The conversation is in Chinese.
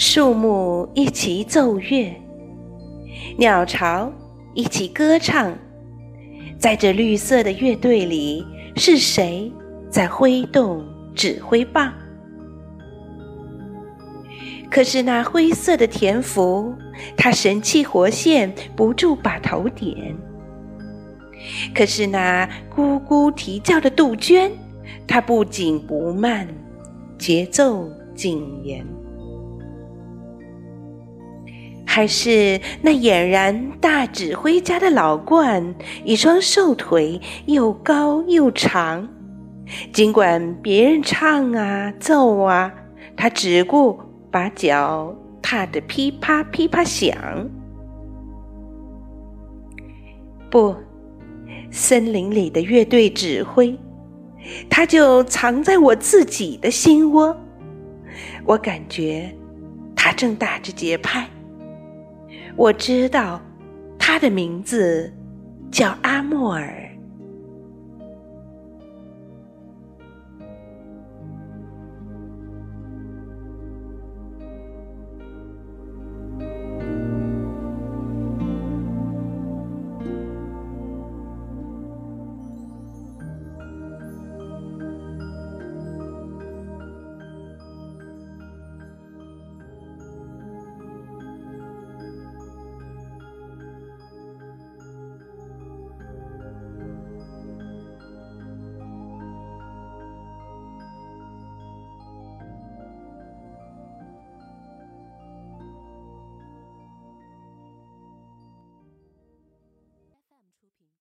树木一齐奏乐，鸟巢一起歌唱。在这绿色的乐队里，是谁在挥动指挥棒？可是那灰色的田福，他神气活现，不住把头点。可是那咕咕啼叫的杜鹃，它不紧不慢，节奏紧严。还是那俨然大指挥家的老鹳，一双瘦腿又高又长，尽管别人唱啊奏啊，他只顾把脚踏得噼啪噼啪响。不。森林里的乐队指挥，他就藏在我自己的心窝。我感觉他正打着节拍。我知道他的名字叫阿莫尔。